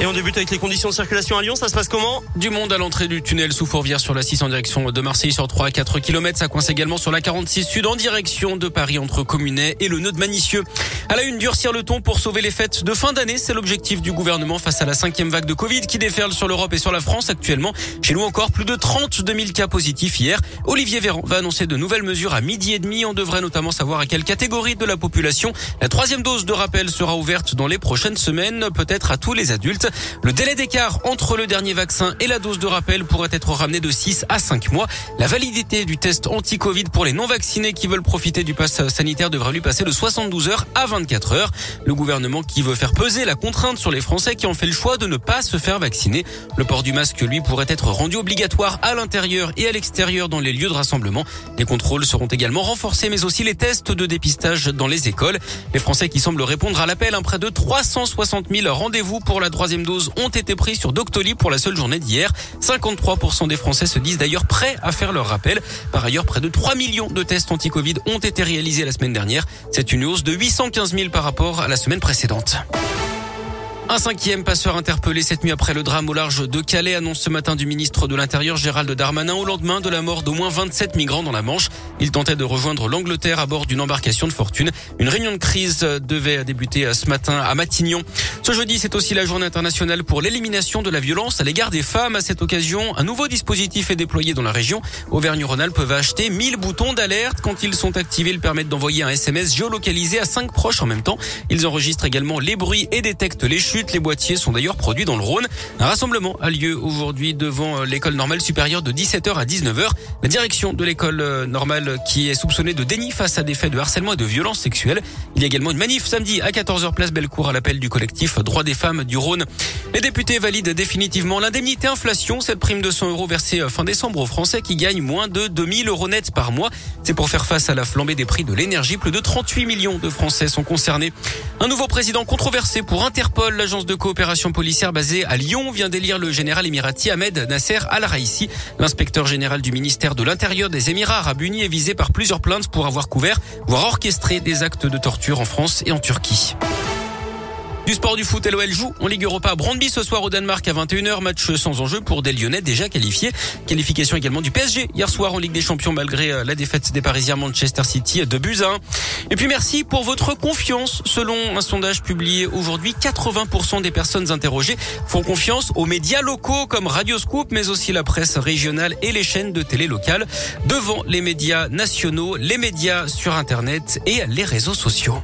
Et on débute avec les conditions de circulation à Lyon. Ça se passe comment Du monde à l'entrée du tunnel sous Fourvière sur la 6 en direction de Marseille sur 3 à 4 km. Ça coince également sur la 46 sud en direction de Paris entre Communet et le nœud de Manicieux. À la une, durcir le ton pour sauver les fêtes de fin d'année. C'est l'objectif du gouvernement face à la cinquième vague de Covid qui déferle sur l'Europe et sur la France actuellement. Chez nous encore, plus de 32 000 cas positifs hier. Olivier Véran va annoncer de nouvelles mesures à midi et demi. On devrait notamment savoir à quelle catégorie de la population la troisième dose de rappel sera ouverte dans les prochaines semaines, peut-être à tous les adultes. Le délai d'écart entre le dernier vaccin et la dose de rappel pourrait être ramené de 6 à 5 mois. La validité du test anti-Covid pour les non-vaccinés qui veulent profiter du pass sanitaire devrait lui passer de 72 heures à 24 heures. Le gouvernement qui veut faire peser la contrainte sur les Français qui ont fait le choix de ne pas se faire vacciner. Le port du masque, lui, pourrait être rendu obligatoire à l'intérieur et à l'extérieur dans les lieux de rassemblement. Les contrôles seront également renforcés, mais aussi les tests de dépistage dans les écoles. Les Français qui semblent répondre à l'appel, un près de 360 000 rendez-vous pour la troisième dose ont été pris sur Doctolib pour la seule journée d'hier. 53% des Français se disent d'ailleurs prêts à faire leur rappel. Par ailleurs, près de 3 millions de tests anti-Covid ont été réalisés la semaine dernière. C'est une hausse de 815 000 par rapport à la semaine précédente. Un cinquième passeur interpellé cette nuit après le drame au large de Calais annonce ce matin du ministre de l'Intérieur Gérald Darmanin au lendemain de la mort d'au moins 27 migrants dans la Manche. Il tentait de rejoindre l'Angleterre à bord d'une embarcation de fortune. Une réunion de crise devait débuter ce matin à Matignon. Ce jeudi, c'est aussi la journée internationale pour l'élimination de la violence à l'égard des femmes. À cette occasion, un nouveau dispositif est déployé dans la région. Auvergne-Rhône-Alpes va acheter 1000 boutons d'alerte. Quand ils sont activés, ils permettent d'envoyer un SMS géolocalisé à 5 proches en même temps. Ils enregistrent également les bruits et détectent les chutes. Les boîtiers sont d'ailleurs produits dans le Rhône. Un rassemblement a lieu aujourd'hui devant euh, l'école normale supérieure de 17h à 19h. La direction de l'école euh, normale qui est soupçonnée de déni face à des faits de harcèlement et de violence sexuelle. Il y a également une manif samedi à 14h place Bellecour à l'appel du collectif Droits des femmes du Rhône. Les députés valident définitivement l'indemnité inflation, cette prime de 100 euros versée euh, fin décembre aux Français qui gagnent moins de 2000 euros net par mois. C'est pour faire face à la flambée des prix de l'énergie. Plus de 38 millions de Français sont concernés. Un nouveau président controversé pour Interpol, l'agence de coopération policière basée à Lyon vient d'élire le général émirati Ahmed Nasser Al-Raisi. L'inspecteur général du ministère de l'Intérieur des Émirats arabes unis est visé par plusieurs plaintes pour avoir couvert, voire orchestré des actes de torture en France et en Turquie. Du sport du foot, LOL joue en Ligue Europa à Brandby ce soir au Danemark à 21h. Match sans enjeu pour des Lyonnais déjà qualifiés. Qualification également du PSG hier soir en Ligue des Champions malgré euh, la défaite des Parisiens Manchester City de buts Et puis merci pour votre confiance. Selon un sondage publié aujourd'hui, 80% des personnes interrogées font confiance aux médias locaux comme Radio Scoop, mais aussi la presse régionale et les chaînes de télé locales devant les médias nationaux, les médias sur Internet et les réseaux sociaux.